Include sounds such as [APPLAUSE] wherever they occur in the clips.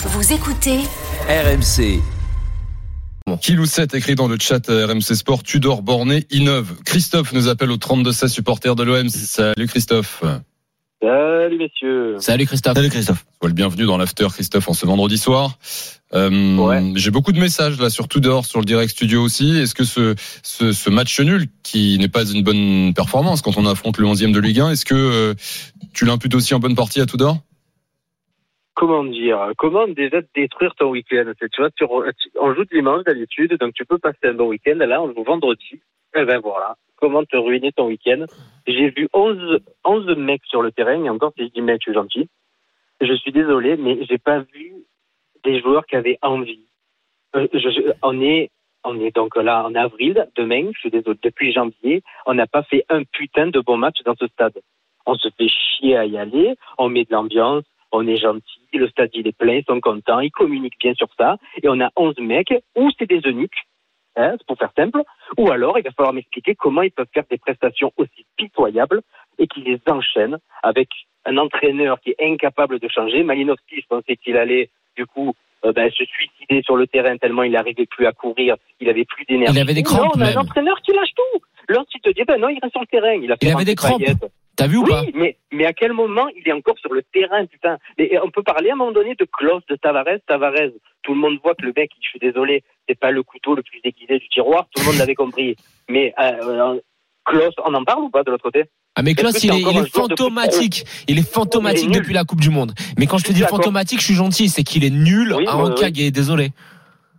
Vous écoutez RMC. Kilouset écrit dans le chat euh, RMC Sport, Tudor Borné innove. Christophe nous appelle au 32-16 supporters de l'OM. Salut Christophe. Salut messieurs. Salut Christophe. Salut Christophe. Sois le bienvenu dans l'after Christophe en ce vendredi soir. Euh, Ouais. J'ai beaucoup de messages là sur Tudor, sur le direct studio aussi. Est-ce que ce, ce, ce match nul, qui n'est pas une bonne performance quand on affronte le 11e de Ligue 1, est-ce que euh, tu l'imputes aussi en bonne partie à Tudor? Comment dire Comment déjà détruire ton week-end Tu vois, on joue dimanche d'habitude, donc tu peux passer un bon week-end. Là, on joue vendredi. Eh ben voilà. Comment te ruiner ton week-end J'ai vu 11, 11 mecs sur le terrain, et encore si je dis mec, je suis gentil. Je suis désolé, mais j'ai pas vu des joueurs qui avaient envie. Euh, on est on est donc là en avril, demain, je suis désolé, depuis janvier, on n'a pas fait un putain de bon match dans ce stade. On se fait chier à y aller, on met de l'ambiance, on est gentil, le stade il est plein, ils sont contents, ils communiquent bien sur ça, et on a 11 mecs, ou c'est des eunuques, hein, c'est pour faire simple, ou alors il va falloir m'expliquer comment ils peuvent faire des prestations aussi pitoyables et qu'ils les enchaînent avec un entraîneur qui est incapable de changer. Malinowski, je pensais qu'il allait du coup euh, ben, se suicider sur le terrain tellement il n'arrivait plus à courir, il avait plus d'énergie. Il avait des Non, crampes on a même. un entraîneur qui lâche tout. L'autre, il te dit, ben non, il reste sur le terrain. Il, a fait Il avait des crampes. T'as vu ou pas Oui, mais, mais à quel moment il est encore sur le terrain, putain et, on peut parler à un moment donné de Klaus, de Tavares. Tavares, tout le monde voit que le mec, je suis désolé, c'est pas le couteau le plus aiguisé du tiroir, tout le monde l'avait compris. [LAUGHS] Mais euh, euh, Klaus, on en parle ou pas de l'autre côté Ah mais Klaus il est, il est de fantomatique. Il est fantomatique Il est nul. depuis la Coupe du Monde. Mais quand je te dis fantomatique, je suis gentil. C'est qu'il est nul Oui, à et désolé.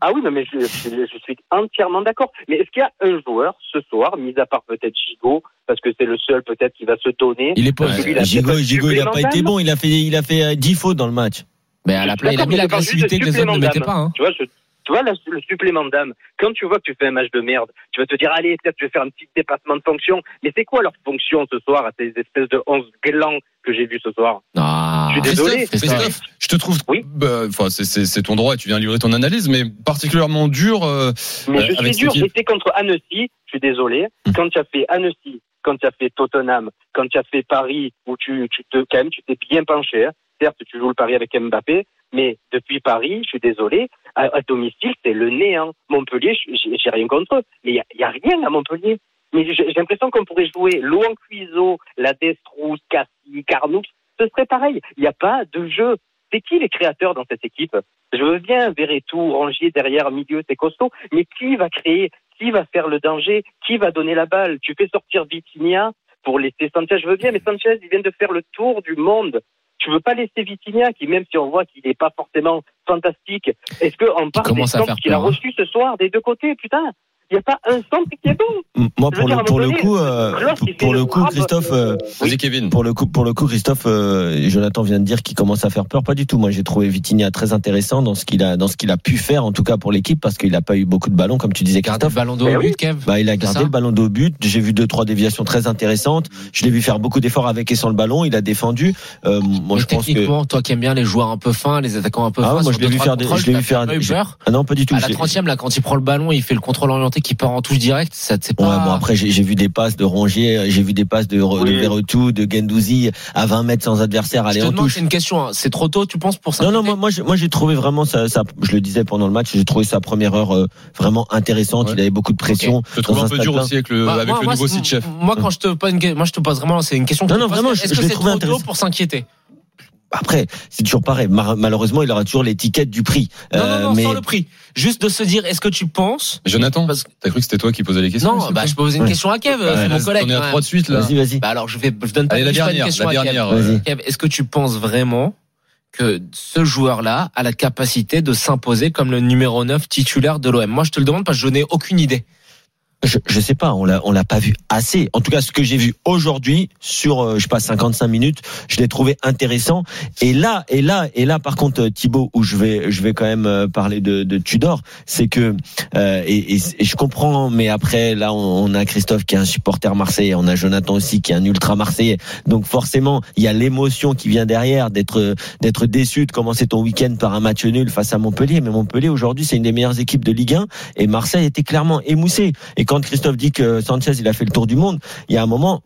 Ah oui, non, mais je, je- je suis entièrement d'accord. Mais est-ce qu'il y a un joueur ce soir, mis à part peut-être Gigot, parce que c'est le seul peut-être qui va se donner Il est pas. A Gigot, Gigot, il a pas été bon. Il a fait, il a fait euh, 10 fautes dans le match. Mais à la place, il a mis l'agressivité que les autres ne supplément mettaient pas. hein. Tu vois, je- tu vois, le, le supplément d'âme. Quand tu vois que tu fais un match de merde, tu vas te dire, allez, peut-être je vais faire un petit dépassement de fonction. Mais c'est quoi leur fonction ce soir à ces espèces de 11 glands que j'ai vus ce soir? Ah. Je suis désolé. Christophe, Christophe. Te trouve, Oui. bah, enfin, c'est- ton droit et tu viens livrer ton analyse, mais particulièrement dur. euh, Mais Euh, je suis avec dur. J'étais contre Annecy, je suis désolé. Quand tu as fait Annecy, quand tu as fait Tottenham, quand tu as fait Paris, où tu, tu te, quand même, tu t'es bien penché. hein. Certes, tu joues le Paris avec Mbappé, mais depuis Paris, je suis désolé, à, à domicile, c'est le néant. Montpellier, je- j'ai rien contre eux, mais il y a, rien à Montpellier. Mais j'ai l'impression qu'on pourrait jouer Louan Cuiseau, la Destrous, Cassis, Carnoux, ce serait pareil. Il n'y a pas de jeu. C'est qui les créateurs dans cette équipe? Je veux bien Verretou, Rangier derrière, milieu, c'est costaud, mais qui va créer Qui va faire le danger Qui va donner la balle? Tu fais sortir Vitinha pour laisser Sanchez. Je veux bien, mais Sanchez, il vient de faire le tour du monde. Tu veux pas laisser Vitinha, qui même si on voit qu'il n'est pas forcément fantastique, est-ce qu'on parle des qu'il a hein. reçus ce soir des deux côtés Putain, il n'y a pas un centre qui est bon. Moi, pour le, pour le coup, euh, pour le coup, Christophe, euh, Vas-y, Kevin. Pour le coup, pour le coup, Christophe, euh, Jonathan vient de dire qu'il commence à faire peur. Pas du tout. Moi, j'ai trouvé Vitinha très intéressant dans ce qu'il a, dans ce qu'il a pu faire, en tout cas pour l'équipe, parce qu'il n'a pas eu beaucoup de ballons, comme tu disais, Christophe. ballon de Mais haut oui. but, Kev. Bah, il a gardé le ballon de haut but. J'ai vu deux, trois déviations très intéressantes. Je l'ai vu faire beaucoup d'efforts avec et sans le ballon. Il a défendu. Euh, moi, je pense que. techniquement, toi qui aimes bien les joueurs un peu fins, les attaquants un peu Ah fins, ouais, moi, je l'ai vu faire des- je l'ai vu faire Ah non, pas du tout. À la J'ai- 30e, là, quand il prend le ballon, il fait le contrôle orienté qui part en touche directe. Ça, c'est pas. Ouais, bon après j'ai vu des passes de Rongier, j'ai vu des passes de, de Oui. Verretou, de Gendouzi à 20 mètres sans adversaire Je aller en touche. c'est une question. hein. C'est trop tôt, tu penses, pour ça Non non moi moi j'ai- moi j'ai trouvé vraiment ça, ça je le disais pendant le match j'ai trouvé sa première heure euh, vraiment intéressante Ouais. il avait beaucoup de pression Je te trouve un un peu dur plein. aussi avec le, Bah, avec moi, le moi, nouveau site chef. Moi, quand je te pose une, moi, je te pose vraiment, c'est une question. que Non, je non, vraiment, je- Est-ce je que l'ai c'est trouvé trop tôt pour s'inquiéter après c'est toujours pareil malheureusement il aura toujours l'étiquette du prix Non, non, Euh, non, mais sans le prix. Juste de se dire, est-ce que tu penses Jonathan, Parce- t'as cru que c'était toi qui posais les questions Non, bah, je peux poser une Ouais. question à Kev, Bah, c'est mon collègue. On est à trois de suite là. vas-y vas-y Bah alors, je vais, je donne pas Allez, la dernière, question la à Kev. dernière. Vas-y. euh, Kev, est-ce que tu penses vraiment que ce joueur-là a la capacité de s'imposer comme le numéro 9 titulaire de l'OM Moi, je te le demande parce que je n'ai aucune idée. Je, je sais pas on l'a on l'a pas vu assez. En tout cas ce que j'ai vu aujourd'hui sur euh, je sais pas 55 minutes je l'ai trouvé intéressant. Et là et là et là par contre euh, Thibaut où je vais je vais quand même euh, parler de, de Tudor c'est que euh, et, et, je comprends mais après là on, on a Christophe qui est un supporter marseillais on a Jonathan aussi qui est un ultra marseillais. Donc forcément il y a l'émotion qui vient derrière d'être d'être déçu de commencer ton week-end par un match nul face à Montpellier. Mais Montpellier aujourd'hui c'est une des meilleures équipes de Ligue 1 et Marseille était clairement émoussé quand Christophe dit que Sanchez il a fait le tour du monde il y a un moment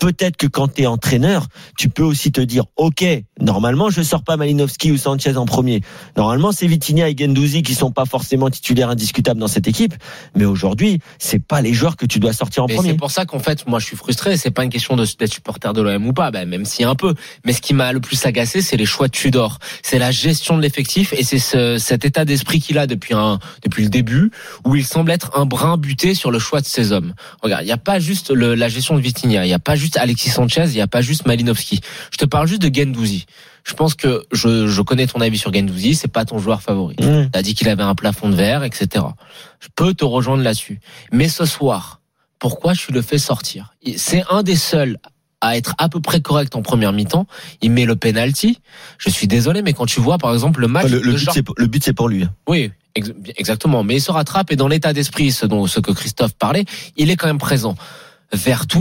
peut-être que quand tu es entraîneur, tu peux aussi te dire, ok, normalement je sors pas Malinowski ou Sanchez en premier. Normalement c'est Vitinha et Gendouzi qui sont pas forcément titulaires indiscutables dans cette équipe, mais aujourd'hui c'est pas les joueurs que tu dois sortir en Et premier. c'est pour ça qu'en fait, moi, je suis frustré. C'est pas une question de- d'être supporter de l'OM ou pas, ben, même si un peu. Mais ce qui m'a le plus agacé, c'est les choix de Tudor. C'est la gestion de l'effectif et c'est ce, cet état d'esprit qu'il a depuis un, depuis le début, où il semble être un brin buté sur le choix de ses hommes. Regarde, il n'y a pas juste le- la gestion de Vitinha, il n'y a pas juste Alexis Sanchez, il n'y a pas juste Malinowski. Je te parle juste de Gendouzi. Je pense que je, je connais ton avis sur Gendouzi, c'est pas ton joueur favori. Mmh. T'as dit qu'il avait un plafond de verre, etc. Je peux te rejoindre là-dessus. Mais ce soir, pourquoi tu le fais sortir? C'est un des seuls à être à peu près correct en première mi-temps. Il met le penalty. Je suis désolé, mais quand tu vois, par exemple, le match Le, but, c'est pour- le but c'est pour lui. oui, ex- exactement. Mais il se rattrape et dans l'état d'esprit, ce dont ce que Christophe parlait, il est quand même présent. Vertu,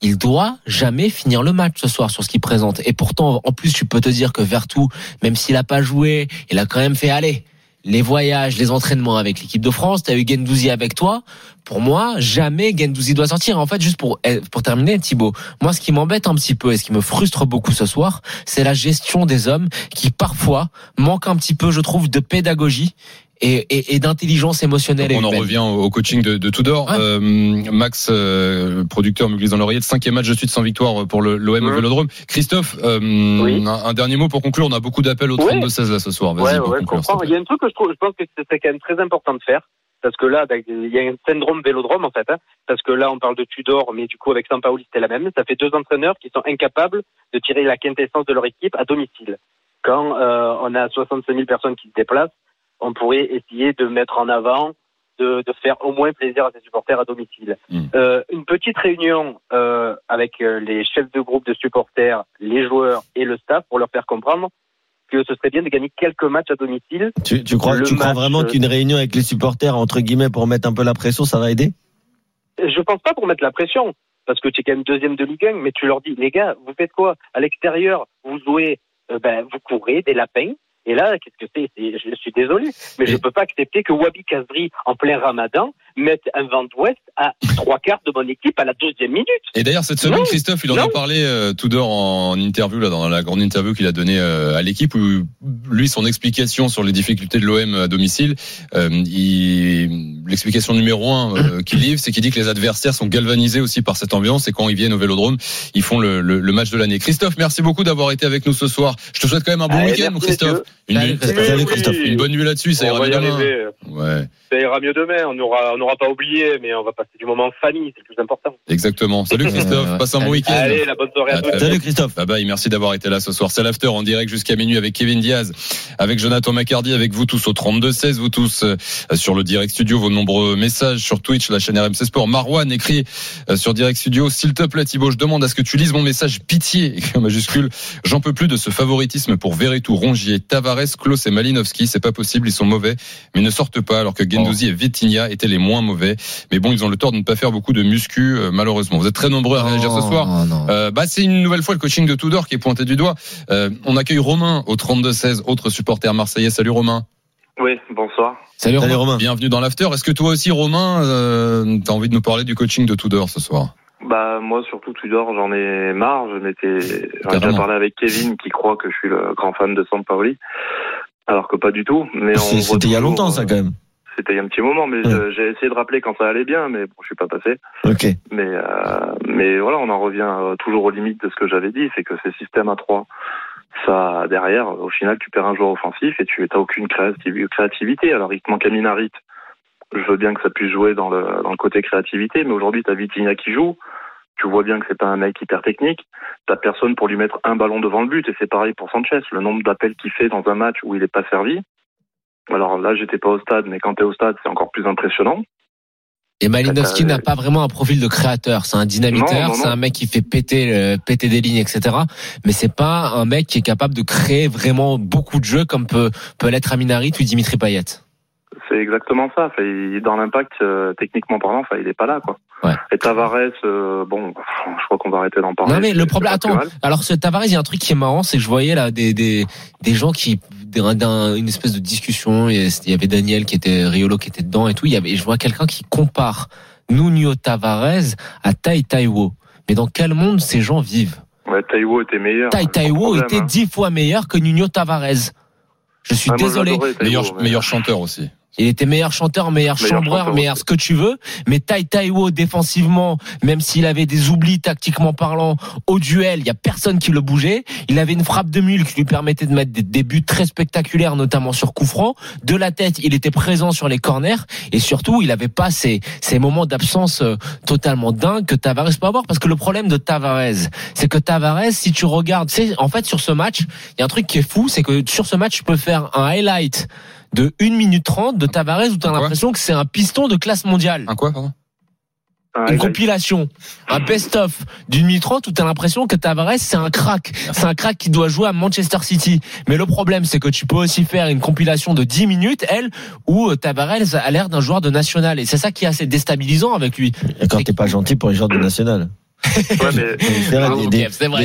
il doit jamais finir le match ce soir sur ce qu'il présente. Et pourtant, en plus, tu peux te dire que Vertu, même s'il a pas joué, il a quand même fait aller les voyages, les entraînements avec l'équipe de France. T'as eu Gendouzi avec toi. Pour moi, jamais Gendouzi doit sortir. En fait, juste pour eh, pour terminer, Thibaut, moi, ce qui m'embête un petit peu et ce qui me frustre beaucoup ce soir, c'est la gestion des hommes qui parfois manque un petit peu, je trouve, de pédagogie et, et, et d'intelligence émotionnelle. et On en humaine. revient au coaching de, de Tudor. Ouais. Euh, Max, euh, producteur, me glisse dans l'oreillette, cinquième match de suite sans victoire pour le- l'OM au Mhm. Vélodrome. Christophe, euh, Oui. un, un dernier mot pour conclure. On a beaucoup d'appels au Ouais. 32-16 là ce soir. Vas-y Ouais, pour ouais, je conclure. Il y a un truc que je trouve, je pense que c'est quand même très important de faire. Parce que là, ben, il y a un syndrome vélodrome, en fait. hein. parce que là, on parle de Tudor, mais du coup, avec Sampaoli, c'était la même. Ça fait deux entraîneurs qui sont incapables de tirer la quintessence de leur équipe à domicile. Quand euh, on a 65 000 personnes qui se déplacent, on pourrait essayer de mettre en avant, de, de faire au moins plaisir à ses supporters à domicile. Mm. Euh, une petite réunion euh, avec euh, les chefs de groupe de supporters, les joueurs et le staff pour leur faire comprendre que ce serait bien de gagner quelques matchs à domicile. Tu, tu crois, tu vraiment qu'une réunion avec les supporters entre guillemets pour mettre un peu la pression, ça va aider? Je pense pas pour mettre la pression, parce que tu es quand même deuxième de Ligue 1, mais tu leur dis, les gars, vous faites quoi? À l'extérieur, vous jouez, euh, ben, vous courez des lapins. Et là, qu'est-ce que c'est? Je suis désolé, mais je Et- peux pas accepter que Wabi Kazri, en plein ramadan, mette un vent d'ouest à trois quarts de mon équipe à la deuxième minute. Et d'ailleurs, cette semaine, Non, Christophe, il en a parlé, euh, Tudor, en interview, là, dans la grande interview qu'il a donnée euh, à l'équipe, où lui, son explication sur les difficultés de l'OM à domicile, euh, l'explication numéro un euh, [COUGHS] qu'il livre, c'est qu'il dit que les adversaires sont galvanisés aussi par cette ambiance et quand ils viennent au Vélodrome, ils font le, le- le match de l'année. Christophe, merci beaucoup d'avoir été avec nous ce soir. Je te souhaite quand même un bon week-end, Christophe. Une, Oui, bonne nuit là-dessus, ça on ira va Ouais, Ça ira mieux demain. On n'aura on n'aura pas oublié, mais on va passer du moment en famille, c'est le plus important. exactement. Salut Christophe, passe un bon week-end. Allez, la bonne soirée à À tous. Salut Christophe. Bye bye, merci d'avoir été là ce soir. C'est l'after en direct jusqu'à minuit avec Kevin Diaz, avec Jonathan Macardy, avec vous tous au 32-16, vous tous euh, sur le Direct Studio, vos nombreux messages sur Twitch, la chaîne RMC Sport. Marwan écrit euh, sur Direct Studio, s'il te plaît Thibaut, je demande à ce que tu lises mon message pitié, [LAUGHS] écrit en majuscule. J'en peux plus de ce favoritisme pour Verretou, Rongier, Tavares, Klaus et Malinowski. C'est pas possible, ils sont mauvais, mais ne sortent pas alors que Gendouzi et Vitinha étaient les moins mauvais. Mais bon, ils ont le tort de ne pas faire beaucoup de muscu, euh, malheureusement. Vous êtes très nombreux à réagir ce soir. Euh, bah, c'est une nouvelle fois le coaching de Tudor qui est pointé du doigt. Euh, on accueille Romain au 32-16, autre supporter marseillais. Salut Romain. Oui, bonsoir. Salut, Salut Romain. Romain. Bienvenue dans l'after. Est-ce que toi aussi, Romain, euh, t'as envie de nous parler du coaching de Tudor ce soir? Bah moi surtout Tudor, j'en ai marre. Je m'étais, j'en ai déjà parlé avec Kevin qui croit que je suis le grand fan de Sampaoli, alors que pas du tout. Mais C'était il y a longtemps ça euh, quand même. C'était il y a un petit moment, mais Ouais. j'ai essayé de rappeler quand ça allait bien, mais bon, je suis pas passé. Ok. Mais euh, mais voilà, on en revient euh, toujours aux limites de ce que j'avais dit, c'est que ces systèmes à 3 ça derrière, au final, tu perds un joueur offensif et tu n'as aucune créativ- créativité. Alors il te manque Aminarit. Je veux bien que ça puisse jouer dans le dans le côté créativité, mais aujourd'hui t'as Vitinha qui joue. Tu vois bien que c'est pas un mec hyper technique. T'as personne pour lui mettre un ballon devant le but et c'est pareil pour Sanchez. Le nombre d'appels qu'il fait dans un match où il est pas servi. Alors là, j'étais pas au stade, mais quand t'es au stade, c'est encore plus impressionnant. Et Malinowski Euh, n'a pas vraiment un profil de créateur. C'est un dynamiteur, c'est un mec qui fait péter, euh, péter des lignes, etc. Mais c'est pas un mec qui est capable de créer vraiment beaucoup de jeux comme peut, peut l'être Aminarit ou Dimitri Payet. C'est exactement ça. Dans l'impact, euh, techniquement parlant, enfin, il est pas là, quoi. Ouais. Et Tavares, euh, bon, je crois qu'on va arrêter d'en parler. Non mais le problème, attends. Alors ce Tavares, il y a un truc qui est marrant, c'est que je voyais là des des des gens qui d'un- une espèce de discussion. Il y avait Daniel qui était Riolo qui était dedans et tout. Il y avait, et je vois quelqu'un qui compare Nuno Tavares à Tai Taiwo. Mais dans quel monde ces gens vivent? Ouais, Taiwo était meilleur. Tai Taiwo problème, était hein. dix fois meilleur que Nuno Tavares. Je suis Ah, désolé. Meilleur, meilleur chanteur aussi. Il était meilleur chanteur, meilleur, Meilleur chambreur, chanteur meilleur ce que tu veux. Mais Tai Taiwo, défensivement, même s'il avait des oublis tactiquement parlant, au duel, il y a personne qui le bougeait. Il avait une frappe de mule qui lui permettait de mettre des, des buts très spectaculaires, notamment sur coup franc. De la tête, il était présent sur les corners. Et surtout, il avait pas ces, ces moments d'absence euh, totalement dingues que Tavares peut avoir. Parce que le problème de Tavares, c'est que Tavares, si tu regardes, c'est en fait sur ce match, il y a un truc qui est fou, c'est que sur ce match, tu peux faire un highlight de 1 minute 30 de Tavares où tu as l'impression que c'est un piston de classe mondiale. Un quoi, pardon Ah, Une compilation, un best-of d'une minute 30 où tu as l'impression que Tavares c'est un crack. C'est un crack qui doit jouer à Manchester City. Mais le problème c'est que tu peux aussi faire une compilation de 10 minutes, elle, où euh, Tavares a l'air d'un joueur de national. Et c'est ça qui est assez déstabilisant avec lui. Et quand t'es pas gentil pour les joueurs de national. Ouais, mais [LAUGHS] C'est vrai, des-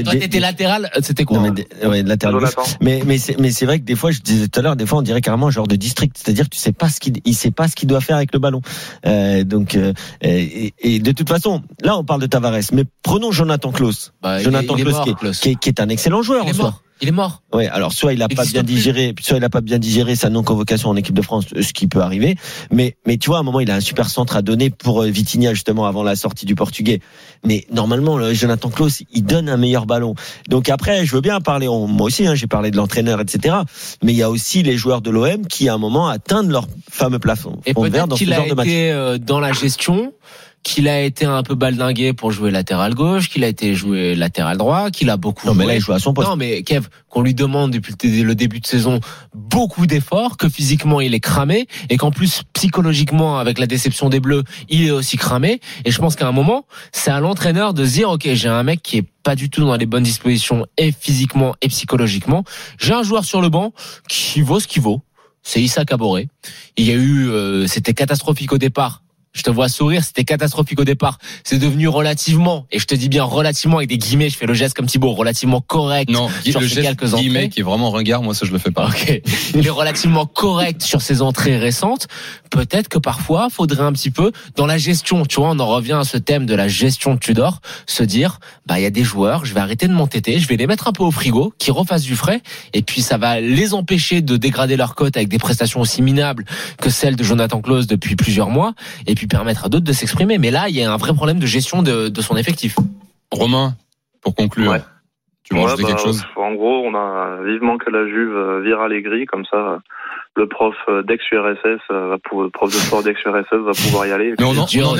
Toi t'étais latéral, c'était quoi Non, mais hein des- ouais, latéral. Mais mais c'est mais c'est vrai que des fois je disais tout à l'heure des fois on dirait carrément un genre de district. C'est-à-dire tu sais pas ce qu'il il sait pas ce qu'il doit faire avec le ballon. Euh, donc euh, et, et de toute façon là on parle de Tavares. Mais prenons Jonathan Klaus. Bah, Jonathan Klaus qui, qui est, qui est un excellent joueur en soi. Il est mort. Ouais, alors soit il a Il pas bien plus. digéré, soit il a pas bien digéré sa non convocation en équipe de France, ce qui peut arriver. Mais mais tu vois, à un moment il a un super centre à donner pour euh, Vitinha justement avant la sortie du Portugais. Mais normalement, le Jonathan Klaus, il donne un meilleur ballon. Donc après, je veux bien parler, on- moi aussi, hein, j'ai parlé de l'entraîneur, etc. Mais il y a aussi les joueurs de l'OM qui à un moment atteignent leur fameux plafond Et peut-être dans ce qu'il a genre de match. été euh, dans la gestion, qu'il a été un peu baldingué pour jouer latéral gauche, qu'il a été joué latéral droit, qu'il a beaucoup Non mais là il joue à son poste. Non mais Kev, qu'on lui demande depuis le début de saison beaucoup d'efforts, que physiquement il est cramé et qu'en plus psychologiquement avec la déception des Bleus, il est aussi cramé. Et je pense qu'à un moment, c'est à l'entraîneur de se dire ok j'ai un mec qui est pas du tout dans les bonnes dispositions et physiquement et psychologiquement. J'ai un joueur sur le banc qui vaut ce qu'il vaut. C'est Issa Kaboré. Il y a eu, euh, c'était catastrophique au départ. Je te vois sourire, c'était catastrophique au départ. C'est devenu relativement, et je te dis bien relativement avec des guillemets, je fais le geste comme Thibaut, relativement correct. Non, sur le geste quelques guillemets entrées. qui est vraiment ringard, moi ça je le fais pas. Ok. Il est relativement correct sur ses entrées récentes. Peut-être que parfois, faudrait un petit peu, dans la gestion, tu vois, on en revient à ce thème de la gestion de Tudor, se dire, bah, il y a des joueurs, je vais arrêter de m'entêter, je vais les mettre un peu au frigo, qui refassent du frais, et puis ça va les empêcher de dégrader leur cote avec des prestations aussi minables que celles de Jonathan Klaus depuis plusieurs mois, et puis permettre à d'autres de s'exprimer. Mais là, il y a un vrai problème de gestion de, de son effectif. Romain, pour conclure, Ouais. tu veux Ouais, rajouter bah, quelque chose? En gros, on a vivement que la Juve euh, vire Allegri, comme ça, le prof euh, d'ex-URSS, euh, prof de sport d'ex-URSS va pouvoir y aller. Mais on en, Dur, on en